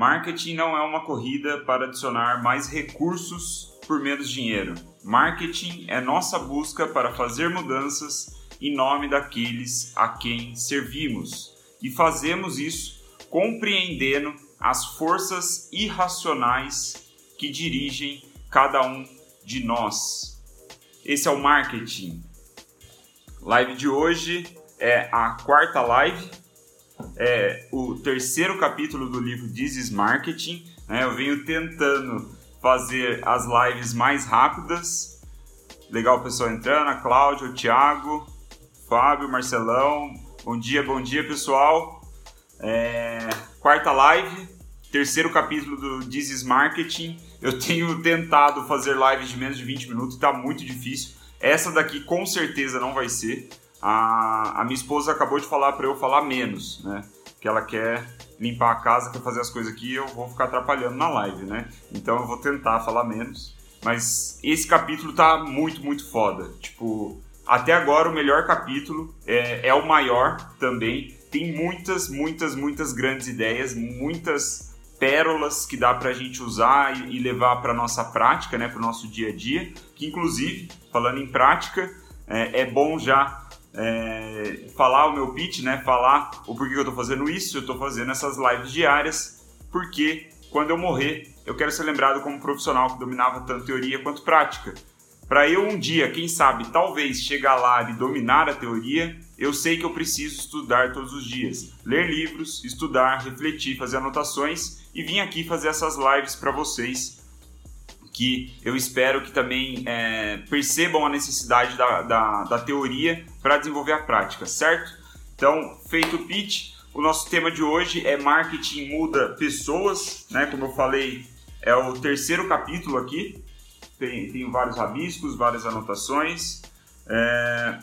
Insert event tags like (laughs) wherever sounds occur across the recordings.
Marketing não é uma corrida para adicionar mais recursos por menos dinheiro. Marketing é nossa busca para fazer mudanças em nome daqueles a quem servimos. E fazemos isso compreendendo as forças irracionais que dirigem cada um de nós. Esse é o marketing. Live de hoje é a quarta live, é o terceiro capítulo do livro This is Marketing. Né? Eu venho tentando fazer as lives mais rápidas. Legal o pessoal entrando, a Cláudia, o Thiago, Fábio, Marcelão. Bom dia, bom dia pessoal. É... Quarta live, terceiro capítulo do This is Marketing. Eu tenho tentado fazer lives de menos de 20 minutos, está muito difícil. Essa daqui com certeza não vai ser. A, a minha esposa acabou de falar para eu falar menos, né? Que ela quer limpar a casa, quer fazer as coisas aqui, eu vou ficar atrapalhando na live, né? Então eu vou tentar falar menos. Mas esse capítulo tá muito, muito foda. Tipo, até agora o melhor capítulo é, é o maior também. Tem muitas, muitas, muitas grandes ideias, muitas pérolas que dá para a gente usar e, levar para nossa prática, né, para o nosso dia a dia. Que inclusive, falando em prática, é, é bom já é, falar o meu pitch, né, falar o porquê que eu estou fazendo isso. Eu estou fazendo essas lives diárias porque quando eu morrer eu quero ser lembrado como um profissional que dominava tanto teoria quanto prática. Para eu um dia, quem sabe, talvez chegar lá e dominar a teoria, eu sei que eu preciso estudar todos os dias, ler livros, estudar, refletir, fazer anotações e vim aqui fazer essas lives para vocês que eu espero que também é, percebam a necessidade da, da, da teoria para desenvolver a prática, certo? Então, feito o pitch, o nosso tema de hoje é marketing muda pessoas, né? Como eu falei, é o terceiro capítulo aqui. Tem, tem vários rabiscos, várias anotações. É...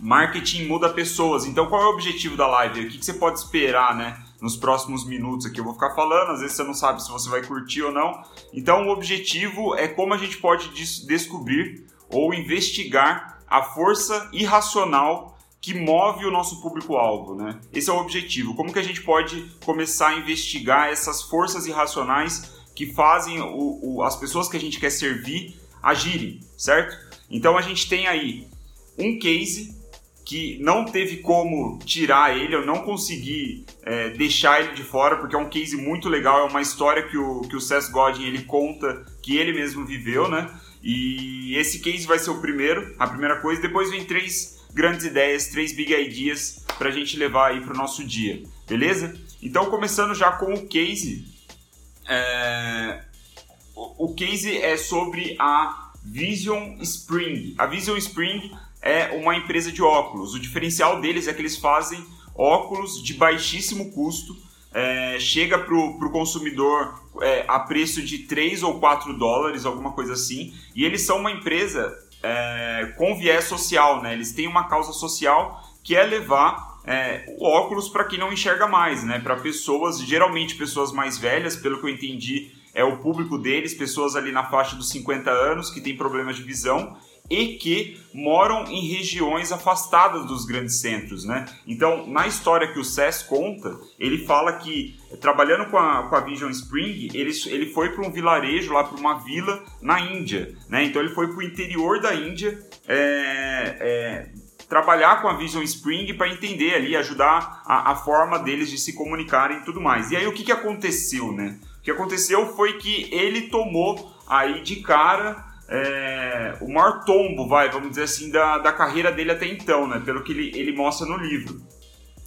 Marketing muda pessoas. Então, qual é o objetivo da live? O que, que você pode esperar, né? Nos próximos minutos aqui. Eu vou ficar falando, às vezes você não sabe se você vai curtir ou não. Então, o objetivo é como a gente pode descobrir ou investigar a força irracional que move o nosso público-alvo, né? Esse é o objetivo. Como que a gente pode começar a investigar essas forças irracionais que fazem o, o, as pessoas que a gente quer servir agirem, certo? Então a gente tem aí um case que não teve como tirar ele, eu não consegui é, deixar ele de fora, porque é um case muito legal, é uma história que o, que o Seth Godin ele conta que ele mesmo viveu, né? E esse case vai ser o primeiro, a primeira coisa, depois vem três grandes ideias, três big ideas para a gente levar aí para o nosso dia, beleza? Então, começando já com o case, é... o case é sobre a Vision Spring. A Vision Spring é uma empresa de óculos. O diferencial deles é que eles fazem óculos de baixíssimo custo, é, chega para o consumidor é, a preço de 3 ou 4 dólares, alguma coisa assim, e eles são uma empresa é, com viés social, né? eles têm uma causa social que é levar é, óculos para quem não enxerga mais, né? para pessoas, geralmente pessoas mais velhas, pelo que eu entendi, é o público deles, pessoas ali na faixa dos 50 anos que têm problemas de visão e que moram em regiões afastadas dos grandes centros, né? Então, na história que o Sess conta, ele fala que trabalhando com a, com a Vision Spring, ele, ele foi para um vilarejo, lá para uma vila na Índia, né? Então, ele foi para o interior da Índia é, é, trabalhar com a Vision Spring para entender ali, ajudar a, a, forma deles de se comunicarem e tudo mais. E aí, o que, que aconteceu, né? O que aconteceu foi que ele tomou aí de cara é, o maior tombo, vai, vamos dizer assim, da, da carreira dele até então, né? Pelo que ele, ele mostra no livro.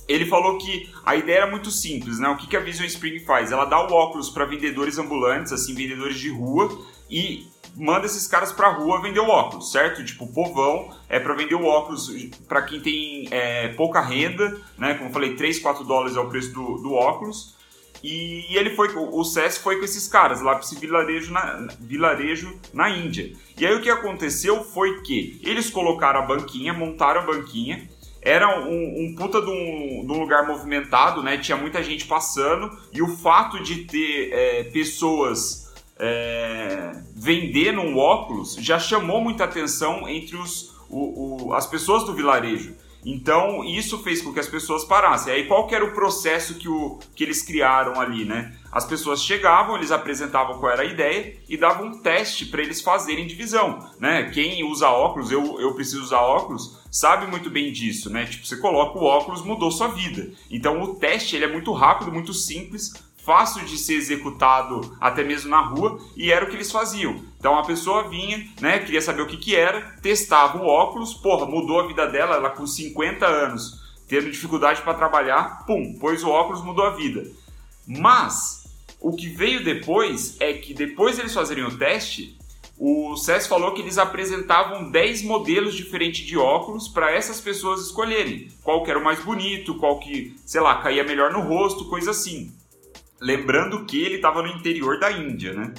Ele falou que a ideia era muito simples, né? O que, que a Vision Spring faz? Ela dá o óculos para vendedores ambulantes, assim, vendedores de rua, e manda esses caras pra rua vender o óculos, certo? Tipo, o povão é para vender o óculos para quem tem é, pouca renda, né? Como eu falei, 3, 4 dólares é o preço do, do óculos. E ele foi, o SES foi com esses caras lá para esse vilarejo na, vilarejo na Índia. E aí o que aconteceu foi que eles colocaram a banquinha, montaram a banquinha, era um, um puta de um, de um, lugar movimentado, né? Tinha muita gente passando e o fato de ter é, pessoas é, vendendo um óculos já chamou muita atenção entre os, o, o, as pessoas do vilarejo. Então, isso fez com que as pessoas parassem. Aí, qual que era o processo que, o, que eles criaram ali, né? As pessoas chegavam, eles apresentavam qual era a ideia e davam um teste para eles fazerem divisão, né? Quem usa óculos, eu, eu preciso usar óculos, sabe muito bem disso, né? Tipo, você coloca o óculos, mudou sua vida. Então, o teste ele é muito rápido, muito simples, fácil de ser executado até mesmo na rua, e era o que eles faziam. Então a pessoa vinha, né, queria saber o que, que era, testava o óculos, porra, mudou a vida dela, ela com 50 anos, tendo dificuldade para trabalhar, pum, pôs o óculos, mudou a vida. Mas o que veio depois é que depois eles fazerem o teste, o SES falou que eles apresentavam 10 modelos diferentes de óculos para essas pessoas escolherem. Qual que era o mais bonito, qual que, sei lá, caía melhor no rosto, coisa assim. Lembrando que ele estava no interior da Índia, né?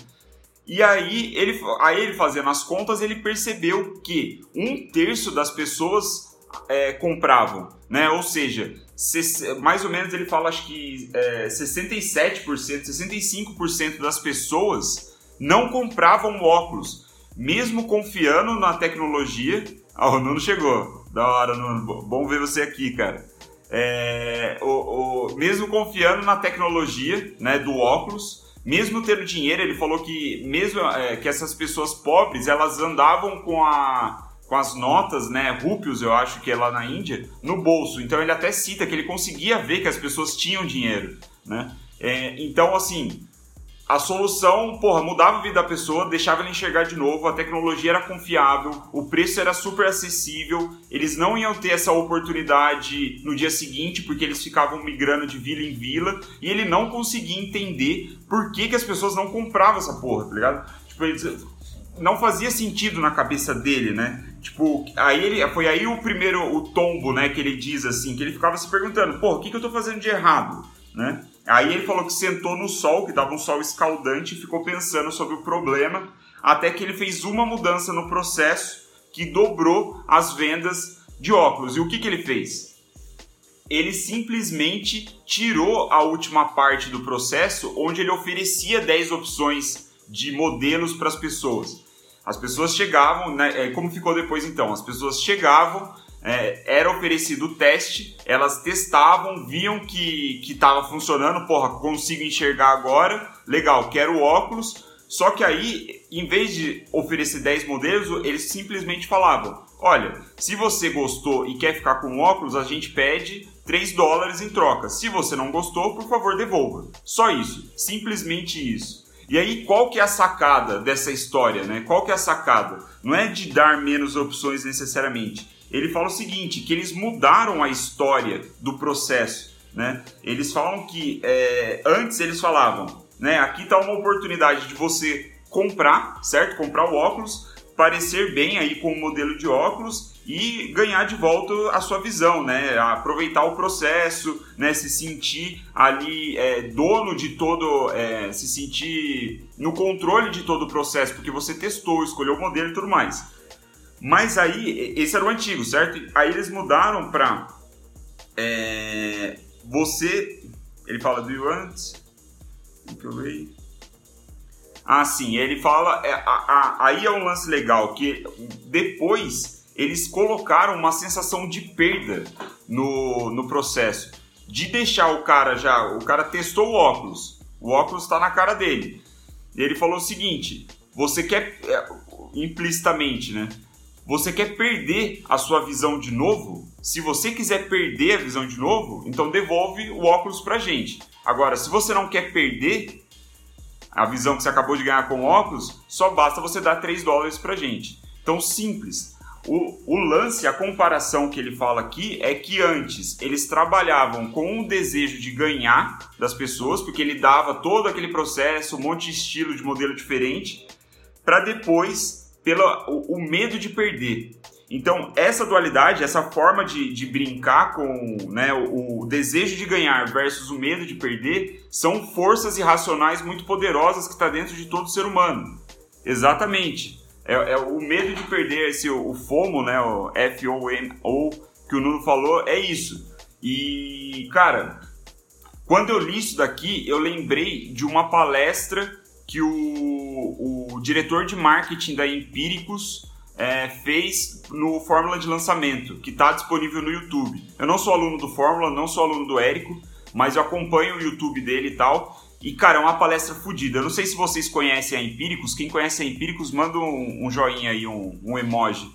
E aí ele, aí ele fazendo as contas, ele percebeu que um terço das pessoas é, compravam, né? Ou seja, mais ou menos ele fala acho que é, 67%, 65% das pessoas não compravam óculos, mesmo confiando na tecnologia. (laughs) Ah, o Nuno chegou. Da hora, Nuno. Bom ver você aqui, cara. É, o, o, mesmo confiando na tecnologia né, do óculos, mesmo tendo dinheiro, ele falou que mesmo é, que essas pessoas pobres elas andavam com, a, com as notas, né, rúpios, eu acho que é lá na Índia, no bolso. Então ele até cita que ele conseguia ver que as pessoas tinham dinheiro, né? É, então assim, a solução, porra, mudava a vida da pessoa, deixava ela enxergar de novo, a tecnologia era confiável, o preço era super acessível, eles não iam ter essa oportunidade no dia seguinte, porque eles ficavam migrando de vila em vila, e ele não conseguia entender por que, que as pessoas não compravam essa porra, tá ligado? Tipo, não fazia sentido na cabeça dele, né? Tipo, aí ele, foi aí o primeiro, o tombo, né, que ele diz assim, que ele ficava se perguntando, pô, o que, que eu tô fazendo de errado, né? Aí ele falou que sentou no sol, que estava um sol escaldante, e ficou pensando sobre o problema, até que ele fez uma mudança no processo que dobrou as vendas de óculos. E o que, que ele fez? Ele simplesmente tirou a última parte do processo, onde ele oferecia 10 opções de modelos para as pessoas. As pessoas chegavam, né, é, como ficou depois então? As pessoas chegavam, é, era oferecido o teste, elas testavam, viam que estava funcionando, porra, consigo enxergar agora, legal, quero óculos. Só que aí, em vez de oferecer 10 modelos, eles simplesmente falavam: olha, se você gostou e quer ficar com óculos, a gente pede 3 dólares em troca. Se você não gostou, por favor, devolva. Só isso, simplesmente isso. E aí, qual que é a sacada dessa história, né? Qual que é a sacada? Não é de dar menos opções necessariamente, ele fala o seguinte, que eles mudaram a história do processo, né? Eles falam que é, antes eles falavam, né? Aqui está uma oportunidade de você comprar, certo? Comprar o óculos, parecer bem aí com o modelo de óculos e ganhar de volta a sua visão, né? Aproveitar o processo, né? Se sentir ali é, dono de todo, é, se sentir no controle de todo o processo, porque você testou, escolheu o modelo e tudo mais. Mas aí, esse era o antigo, certo? Aí eles mudaram para é, você. Ele fala, do you want? Ah, sim, ele fala. É, a, a, aí é um lance legal, que depois eles colocaram uma sensação de perda no, no processo. De deixar o cara já. O cara testou o óculos. O óculos está na cara dele. Ele falou o seguinte: você quer. É, implicitamente, né? Você quer perder a sua visão de novo? Se você quiser perder a visão de novo, então devolve o óculos pra gente. Agora, se você não quer perder a visão que você acabou de ganhar com o óculos, só basta você dar 3 dólares pra gente. Então, simples. O, o, lance, a comparação que ele fala aqui é que antes eles trabalhavam com o desejo de ganhar das pessoas, porque ele dava todo aquele processo, um monte de estilo de modelo diferente, para depois pelo o, o medo de perder. Então, essa dualidade, essa forma de, de brincar com né, o, o, desejo de ganhar versus o medo de perder, são forças irracionais muito poderosas que está dentro de todo ser humano. Exatamente. É, é, o medo de perder, esse, o, FOMO, né, o F-O-M-O, que o Nuno falou, é isso. E, cara, quando eu li isso daqui, eu lembrei de uma palestra que o, o diretor de marketing da Empíricos é, fez no Fórmula de Lançamento, que está disponível no YouTube. Eu não sou aluno do Fórmula, não sou aluno do Érico, mas eu acompanho o YouTube dele e tal. E, cara, é uma palestra fodida. Eu não sei se vocês conhecem a Empíricos. Quem conhece a Empíricos, manda um, um joinha aí, um, um, emoji.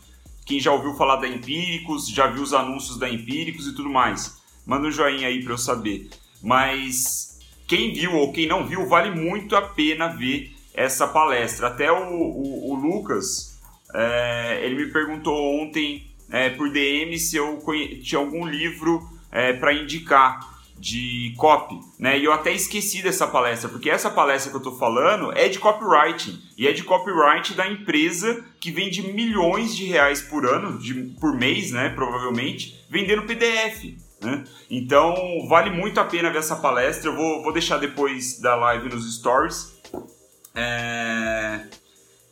Quem já ouviu falar da Empíricos, já viu os anúncios da Empíricos e tudo mais. Manda um joinha aí para eu saber. Mas quem viu ou quem não viu, vale muito a pena ver essa palestra. Até o, o, o Lucas, é, ele me perguntou ontem é, por DM se eu tinha algum livro é, para indicar de copy, né? E eu até esqueci dessa palestra, porque essa palestra que eu tô falando é de copywriting e é de copyright da empresa que vende milhões de reais por ano, de, por mês, né? Provavelmente, vendendo PDF. Né? Então vale muito a pena ver essa palestra. Eu vou, vou deixar depois da live nos stories. É...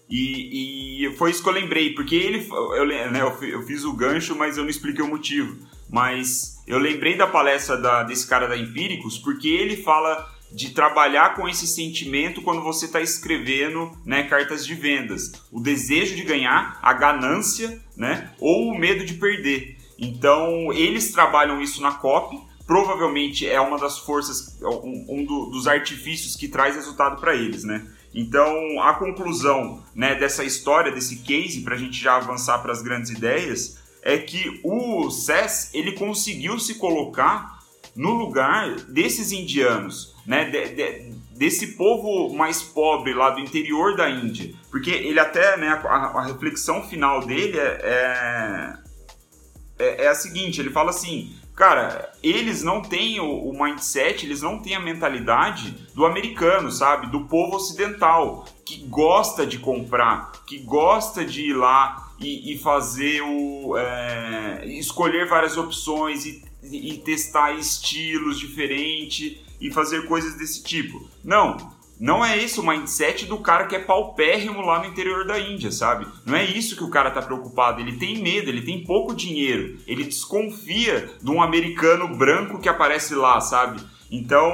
E, e, foi isso que eu lembrei, porque ele. Eu, né, eu, fiz o gancho, mas eu não expliquei o motivo. Mas eu lembrei da palestra da, desse cara da Empíricos, porque ele fala de trabalhar com esse sentimento quando você está escrevendo né, cartas de vendas. O desejo de ganhar, a ganância, né, ou o medo de perder. Então, eles trabalham isso na copy. Provavelmente é uma das forças, um, um do, dos artifícios que traz resultado para eles, né? Então, a conclusão né, dessa história, desse case, para a gente já avançar para as grandes ideias, é que o SES ele conseguiu se colocar no lugar desses indianos, né, de, de, desse povo mais pobre lá do interior da Índia, porque ele até, né, a, a reflexão final dele é, é, é, é a seguinte, ele fala assim, cara, eles não têm o, o, mindset, eles não têm a mentalidade do americano, sabe? Do povo ocidental, que gosta de comprar, que gosta de ir lá e, e fazer o. É, escolher várias opções e, e testar estilos diferentes e fazer coisas desse tipo. Não. Não é esse o mindset do cara que é paupérrimo lá no interior da Índia, sabe? Não é isso que o cara tá preocupado. Ele tem medo, ele tem pouco dinheiro. Ele desconfia de um americano branco que aparece lá, sabe? Então,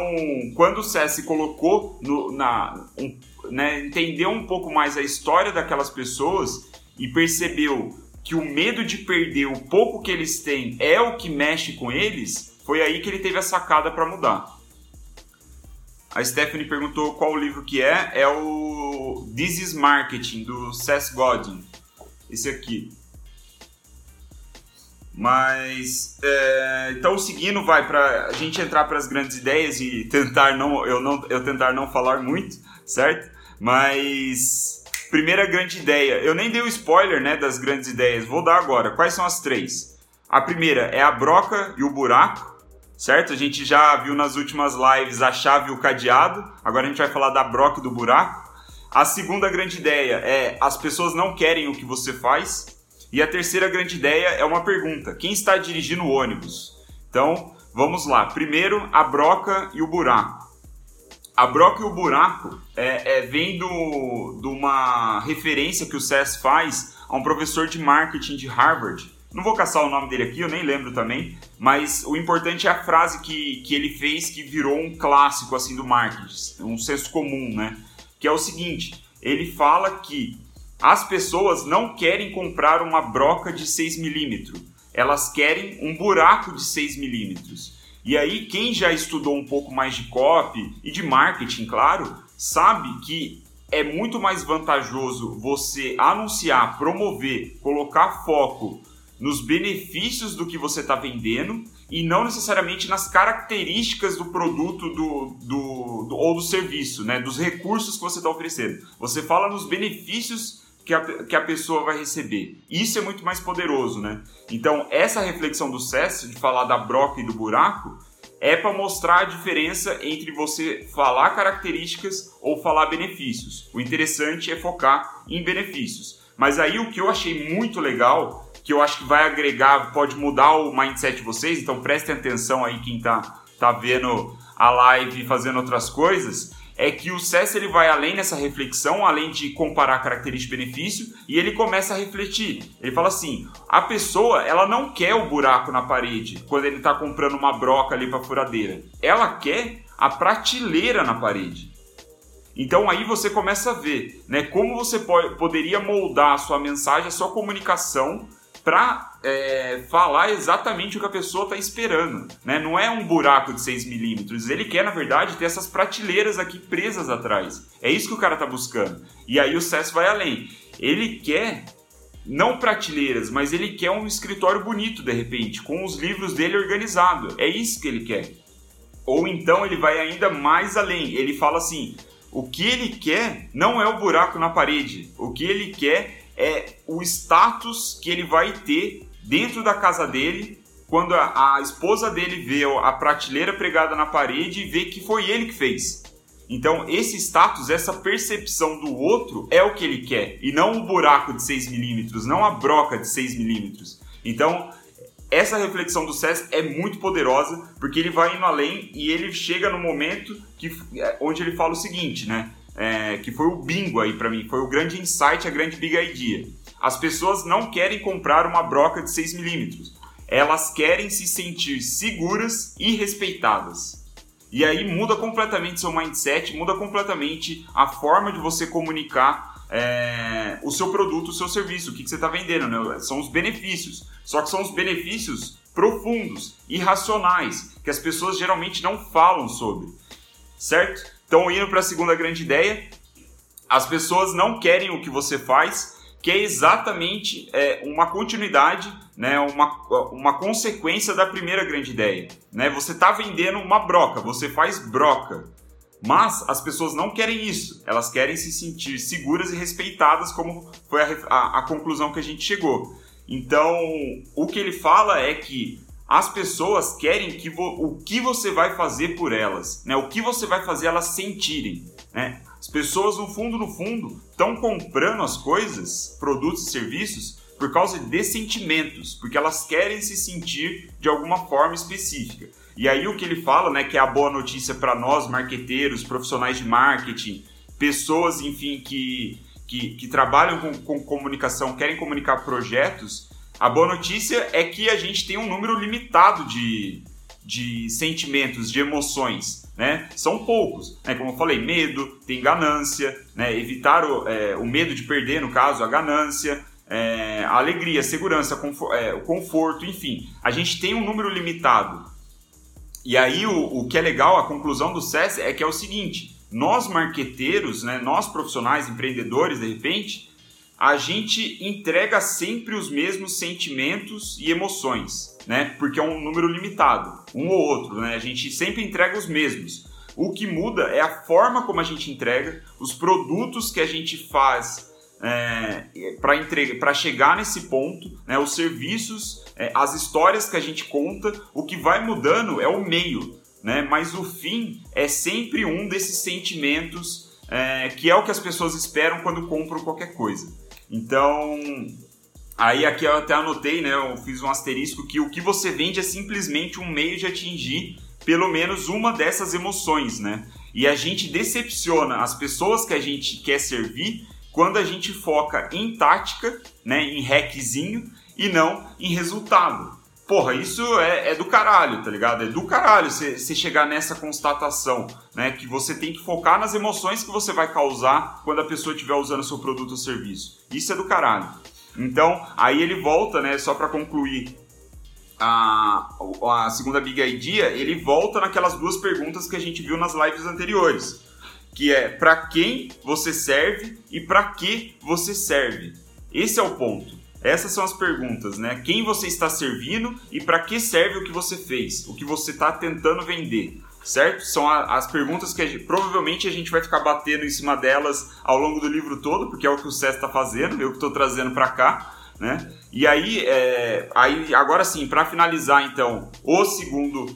quando o César colocou no, na. Um, né, entendeu um pouco mais a história daquelas pessoas e percebeu que o medo de perder o pouco que eles têm é o que mexe com eles, foi aí que ele teve a sacada para mudar. A Stephanie perguntou qual livro que é. É o This is Marketing, do Seth Godin. Esse aqui. Mas é, então seguindo vai para a gente entrar para as grandes ideias e tentar não eu não eu tentar não falar muito, certo? Mas primeira grande ideia, eu nem dei o spoiler, né, das grandes ideias. Vou dar agora. Quais são as três? A primeira é a broca e o buraco certo? A gente já viu nas últimas lives a chave e o cadeado, agora a gente vai falar da broca e do buraco. A segunda grande ideia é as pessoas não querem o que você faz. E a terceira grande ideia é uma pergunta: quem está dirigindo o ônibus? Então, vamos lá. Primeiro, a broca e o buraco. A broca e o buraco é, é vem do, de uma referência que o SES faz a um professor de marketing de Harvard, não vou caçar o nome dele aqui, eu nem lembro também, mas o importante é a frase que, que ele fez que virou um clássico assim do marketing, um senso comum, né? Que é o seguinte: ele fala que as pessoas não querem comprar uma broca de 6 milímetros, elas querem um buraco de 6 milímetros. E aí, quem já estudou um pouco mais de copy e de marketing, claro, sabe que é muito mais vantajoso você anunciar, promover, colocar foco nos benefícios do que você está vendendo e não necessariamente nas características do produto do, do, do, ou do serviço, né? dos recursos que você está oferecendo. Você fala nos benefícios que a, que a pessoa vai receber. Isso é muito mais poderoso. Né? Então, essa reflexão do CES, de falar da broca e do buraco, é para mostrar a diferença entre você falar características ou falar benefícios. O interessante é focar em benefícios. Mas aí o que eu achei muito legal que eu acho que vai agregar, pode mudar o mindset de vocês, então prestem atenção aí quem tá, tá vendo a live e fazendo outras coisas, é que o CES ele vai além nessa reflexão, além de comparar característica e benefício, e ele começa a refletir. Ele fala assim: a pessoa ela não quer o buraco na parede quando ele está comprando uma broca ali para furadeira. Ela quer a prateleira na parede. Então aí você começa a ver né, como você pode, poderia moldar a sua mensagem, a sua comunicação para é, falar exatamente o que a pessoa está esperando. Né? Não é um buraco de 6 milímetros. Ele quer, na verdade, ter essas prateleiras aqui presas atrás. É isso que o cara está buscando. E aí o SES vai além. Ele quer não prateleiras, mas ele quer um escritório bonito de repente, com os livros dele organizado. É isso que ele quer. Ou então ele vai ainda mais além. Ele fala assim: o que ele quer não é o buraco na parede. O que ele quer é o status que ele vai ter dentro da casa dele quando a, a esposa dele vê a prateleira pregada na parede e vê que foi ele que fez. Então, esse status, essa percepção do outro é o que ele quer, e não o buraco de 6 milímetros, não a broca de 6 milímetros. Então, essa reflexão do SES é muito poderosa, porque ele vai indo além e ele chega no momento que, é, onde ele fala o seguinte, né? É, que foi o bingo aí para mim, foi o grande insight, a grande big idea. As pessoas não querem comprar uma broca de 6 milímetros, elas querem se sentir seguras e respeitadas. E aí muda completamente seu mindset, muda completamente a forma de você comunicar é, o seu produto, o seu serviço, o que, que você está vendendo, né? São os benefícios. Só que são os benefícios profundos, irracionais, que as pessoas geralmente não falam sobre, certo? Então, indo para a segunda grande ideia, as pessoas não querem o que você faz, que é exatamente é, uma continuidade, né, uma, uma consequência da primeira grande ideia. Né? Você está vendendo uma broca, você faz broca. Mas as pessoas não querem isso, elas querem se sentir seguras e respeitadas, como foi a, a, a conclusão que a gente chegou. Então, o que ele fala é que as pessoas querem que o que você vai fazer por elas, né? o que você vai fazer elas sentirem. Né? As pessoas, no fundo, no fundo, estão comprando as coisas, produtos e serviços, por causa de sentimentos, porque elas querem se sentir de alguma forma específica. E aí o que ele fala, né, que é a boa notícia para nós, marqueteiros, profissionais de marketing, pessoas, enfim, que, que, que trabalham com, com comunicação, querem comunicar projetos, a boa notícia é que a gente tem um número limitado de, de sentimentos, de emoções né? São poucos, né? Como eu falei, medo, tem ganância, né? Evitar o, é, o medo de perder, no caso, a ganância, é, a alegria, a segurança, é, o conforto, enfim. A gente tem um número limitado. E aí o, o que é legal, a conclusão do SES é que é o seguinte: nós marqueteiros, né? Nós profissionais, empreendedores, de repente, a gente entrega sempre os mesmos sentimentos e emoções, né? Porque é um número limitado, um ou outro, né? A gente sempre entrega os mesmos. O que muda é a forma como a gente entrega, os produtos que a gente faz é, para chegar nesse ponto, né? os serviços, é, as histórias que a gente conta. O que vai mudando é o meio, né? Mas o fim é sempre um desses sentimentos é, que é o que as pessoas esperam quando compram qualquer coisa. Então, aí aqui eu até anotei, né? Eu fiz um asterisco que o que você vende é simplesmente um meio de atingir pelo menos uma dessas emoções, né? E a gente decepciona as pessoas que a gente quer servir quando a gente foca em tática, né, em hackzinho e não em resultado. Porra, isso é, é, do caralho, tá ligado? É do caralho você chegar nessa constatação, né? Que você tem que focar nas emoções que você vai causar quando a pessoa estiver usando seu produto ou serviço. Isso é do caralho. Então, aí ele volta, né? Só para concluir a, a segunda Big Idea, ele volta naquelas duas perguntas que a gente viu nas lives anteriores. Que é para quem você serve e para que você serve. Esse é o ponto. Essas são as perguntas, né? Quem você está servindo e para que serve o que você fez, o que você está tentando vender, certo? São a, as perguntas que a gente, provavelmente a gente vai ficar batendo em cima delas ao longo do livro todo, porque é o que o César está fazendo, eu que estou trazendo para cá, né? E aí, é, aí agora sim, para finalizar então, o segundo,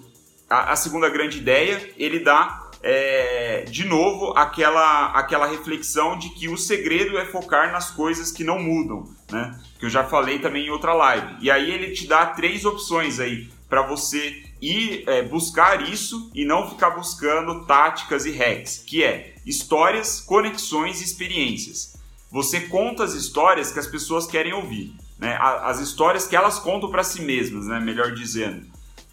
a, a segunda grande ideia, ele dá é, de novo aquela, aquela reflexão de que o segredo é focar nas coisas que não mudam, né? Que eu já falei também em outra live. E aí ele te dá três opções aí para você ir é, buscar isso e não ficar buscando táticas e hacks, que é histórias, conexões e experiências. Você conta as histórias que as pessoas querem ouvir, né? As histórias que elas contam para si mesmas, né? Melhor dizendo.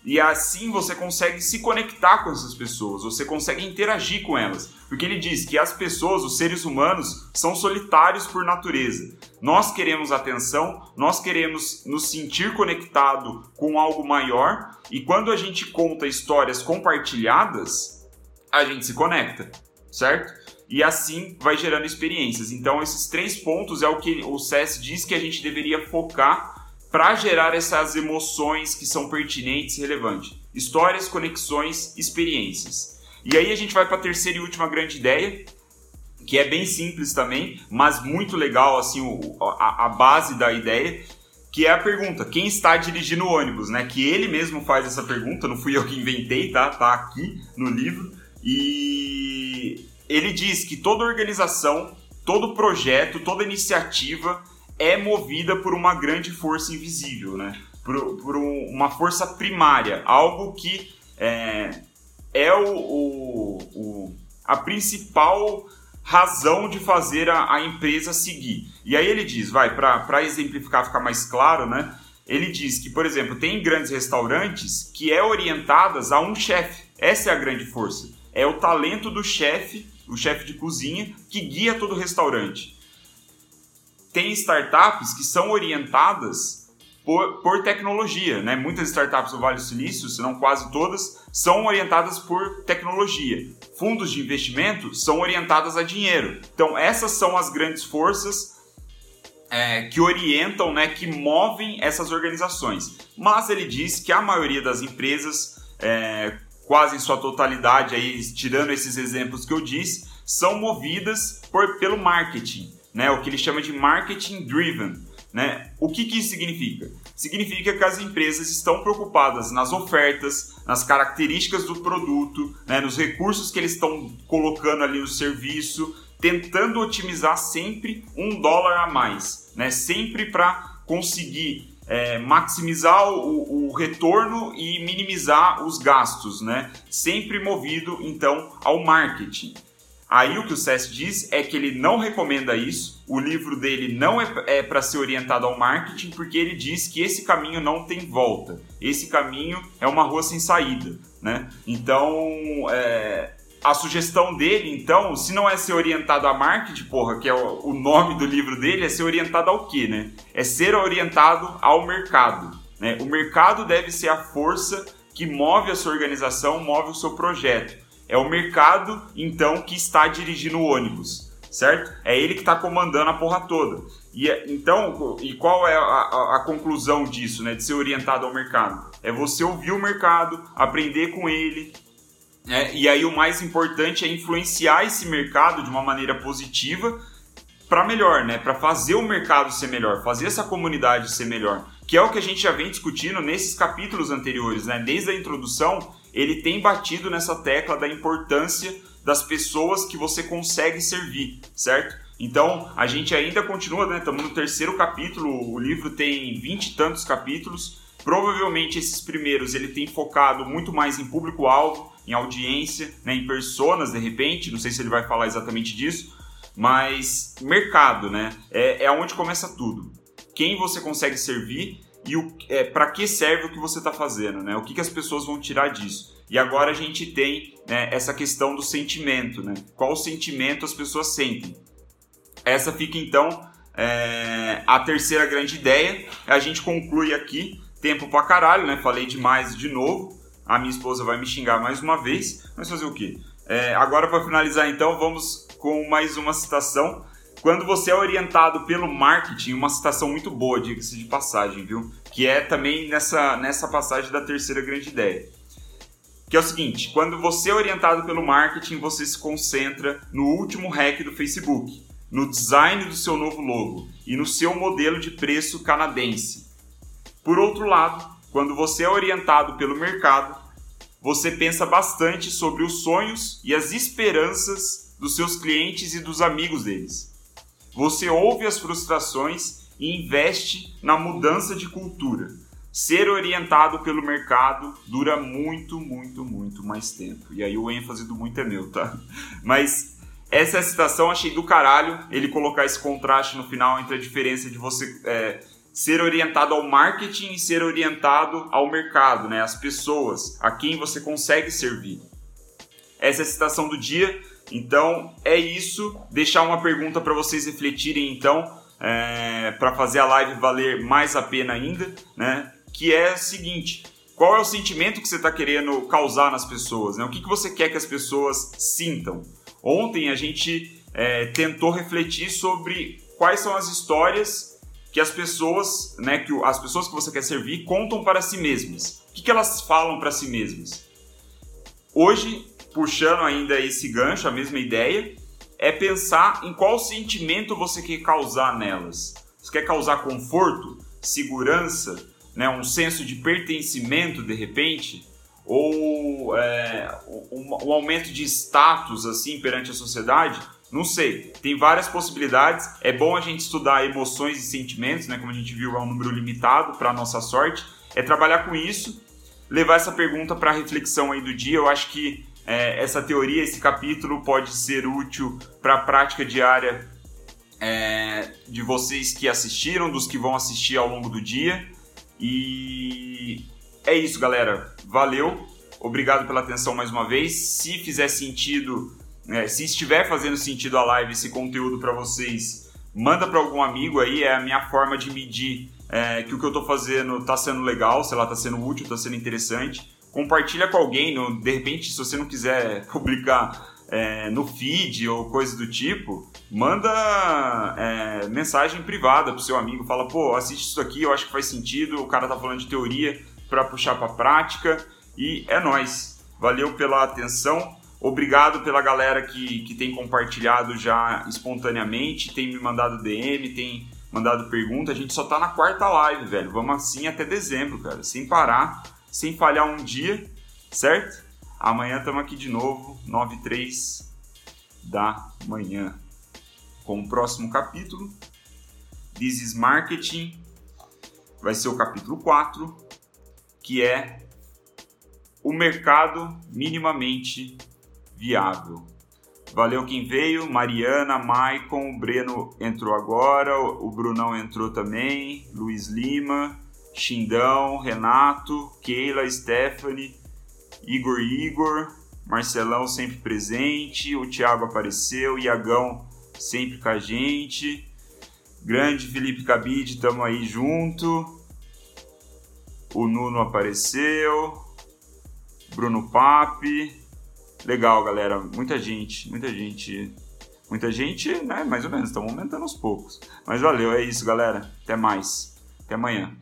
E assim você consegue se conectar com essas pessoas, você consegue interagir com elas. Porque ele diz que as pessoas, os seres humanos, são solitários por natureza. Nós queremos atenção, nós queremos nos sentir conectado com algo maior, e quando a gente conta histórias compartilhadas, a gente se conecta, certo? E assim vai gerando experiências. Então, esses três pontos é o que o SES diz que a gente deveria focar para gerar essas emoções que são pertinentes e relevantes. Histórias, conexões, experiências. E aí a gente vai para a terceira e última grande ideia, que é bem simples também, mas muito legal assim o, a, a, base da ideia, que é a pergunta: quem está dirigindo o ônibus, né? Que ele mesmo faz essa pergunta, não fui eu que inventei, tá? Tá aqui no livro e ele diz que toda organização, todo projeto, toda iniciativa é movida por uma grande força invisível, né? Por, por um, uma força primária, algo que é, é o, o, o, a principal razão de fazer a, a, empresa seguir. E aí ele diz, vai, para exemplificar, ficar mais claro, né? Ele diz que, por exemplo, tem grandes restaurantes que é orientadas a um chefe. Essa é a grande força. É o talento do chefe, o chefe de cozinha, que guia todo o restaurante tem startups que são orientadas por, por tecnologia, né? Muitas startups do Vale do Silício, se não quase todas, são orientadas por tecnologia. Fundos de investimento são orientadas a dinheiro. Então, essas são as grandes forças é, que orientam, né, que movem essas organizações. Mas ele diz que a maioria das empresas, é, quase em sua totalidade, aí, tirando esses exemplos que eu disse, são movidas por, pelo marketing né, o que ele chama de marketing driven. Né? O que, que isso significa? Significa que as empresas estão preocupadas nas ofertas, nas características do produto, né, nos recursos que eles estão colocando ali no serviço, tentando otimizar sempre um dólar a mais, né? sempre para conseguir é, maximizar o, o, retorno e minimizar os gastos, né? sempre movido então ao marketing. Aí o que o SES diz é que ele não recomenda isso, o livro dele não é, é para ser orientado ao marketing, porque ele diz que esse caminho não tem volta, esse caminho é uma rua sem saída, né? Então, é, a sugestão dele, então, se não é ser orientado a marketing, porra, que é o, o nome do livro dele, é ser orientado ao quê, né? É ser orientado ao mercado, né? O mercado deve ser a força que move a sua organização, move o seu projeto. É o mercado, então, que está dirigindo o ônibus, certo? É ele que está comandando a porra toda. E é, então, e qual é a, a, a, conclusão disso, né? De ser orientado ao mercado? É você ouvir o mercado, aprender com ele. Né? E aí o mais importante é influenciar esse mercado de uma maneira positiva para melhor, né? Para fazer o mercado ser melhor, fazer essa comunidade ser melhor, que é o que a gente já vem discutindo nesses capítulos anteriores, né? Desde a introdução, ele tem batido nessa tecla da importância das pessoas que você consegue servir, certo? Então, a gente ainda continua, né? Estamos no terceiro capítulo, o livro tem vinte e tantos capítulos. Provavelmente esses primeiros ele tem focado muito mais em público-alvo, em audiência, né? em personas, de repente. Não sei se ele vai falar exatamente disso, mas mercado, né? É, é onde começa tudo. Quem você consegue servir e o, é, para que serve o que você está fazendo, né? O que, que as pessoas vão tirar disso? E agora a gente tem né, essa questão do sentimento, né? Qual sentimento as pessoas sentem? Essa fica então é, a terceira grande ideia. A gente conclui aqui tempo pra caralho, né? Falei demais de novo. A minha esposa vai me xingar mais uma vez, mas fazer o quê? É, agora para finalizar então, vamos com mais uma citação quando você é orientado pelo marketing, uma citação muito boa, diga-se de passagem, viu? Que é também nessa, nessa passagem da terceira grande ideia. Que é o seguinte: quando você é orientado pelo marketing, você se concentra no último hack do Facebook, no design do seu novo logo e no seu modelo de preço canadense. Por outro lado, quando você é orientado pelo mercado, você pensa bastante sobre os sonhos e as esperanças dos seus clientes e dos amigos deles. Você ouve as frustrações e investe na mudança de cultura. Ser orientado pelo mercado dura muito, muito, muito mais tempo. E aí o ênfase do muito é meu, tá? (laughs) Mas essa é citação, achei do caralho ele colocar esse contraste no final entre a diferença de você é, ser orientado ao marketing e ser orientado ao mercado, né? As pessoas, a quem você consegue servir. Essa é a citação do dia. Então é isso. Deixar uma pergunta para vocês refletirem então, é, para fazer a live valer mais a pena ainda, né? Que é o seguinte: qual é o sentimento que você está querendo causar nas pessoas? Né? O que, que você quer que as pessoas sintam? Ontem a gente é, tentou refletir sobre quais são as histórias que as pessoas, né, que as pessoas que você quer servir contam para si mesmas. O que, que elas falam para si mesmas? Hoje, puxando ainda esse gancho, a mesma ideia, é pensar em qual sentimento você quer causar nelas. Você quer causar conforto, segurança, né, um senso de pertencimento de repente, ou é, um, um aumento de status assim perante a sociedade? Não sei, tem várias possibilidades. É bom a gente estudar emoções e sentimentos, né? Como a gente viu, é um número limitado para nossa sorte. É trabalhar com isso, levar essa pergunta para reflexão aí do dia. Eu acho que é, essa teoria, esse capítulo pode ser útil para a prática diária é, de vocês que assistiram, dos que vão assistir ao longo do dia. E é isso, galera. Valeu. Obrigado pela atenção mais uma vez. Se fizer sentido é, se estiver fazendo sentido a live, esse conteúdo para vocês, manda para algum amigo aí. É a minha forma de medir é, que o que eu estou fazendo está sendo legal, sei lá, está sendo útil, está sendo interessante. Compartilha com alguém. No, de repente, se você não quiser (laughs) publicar é, no feed ou coisa do tipo, manda é, mensagem privada pro seu amigo. Fala, pô, assiste isso aqui, eu acho que faz sentido. O cara tá falando de teoria para puxar para prática. E é nós. Valeu pela atenção. Obrigado pela galera que, que tem compartilhado já espontaneamente, tem me mandado DM, tem mandado pergunta. A gente só tá na quarta live, velho. Vamos assim até dezembro, cara. Sem parar, sem falhar um dia, certo? Amanhã estamos aqui de novo, 9 e 3 da manhã, com o próximo capítulo. This is Marketing. Vai ser o capítulo 4, que é o mercado minimamente viável. Valeu quem veio, Mariana, Maicon, o Breno entrou agora, o Brunão entrou também, Luiz Lima, Xindão, Renato, Keila, Stephanie, Igor Igor, Marcelão sempre presente, o Thiago apareceu, Iagão sempre com a gente, grande Felipe Cabide, tamo aí junto, o Nuno apareceu, Bruno Pape, Legal, galera. Muita gente, muita gente. Muita gente, né? Mais ou menos, estamos aumentando aos poucos. Mas valeu, é isso, galera. Até mais. Até amanhã.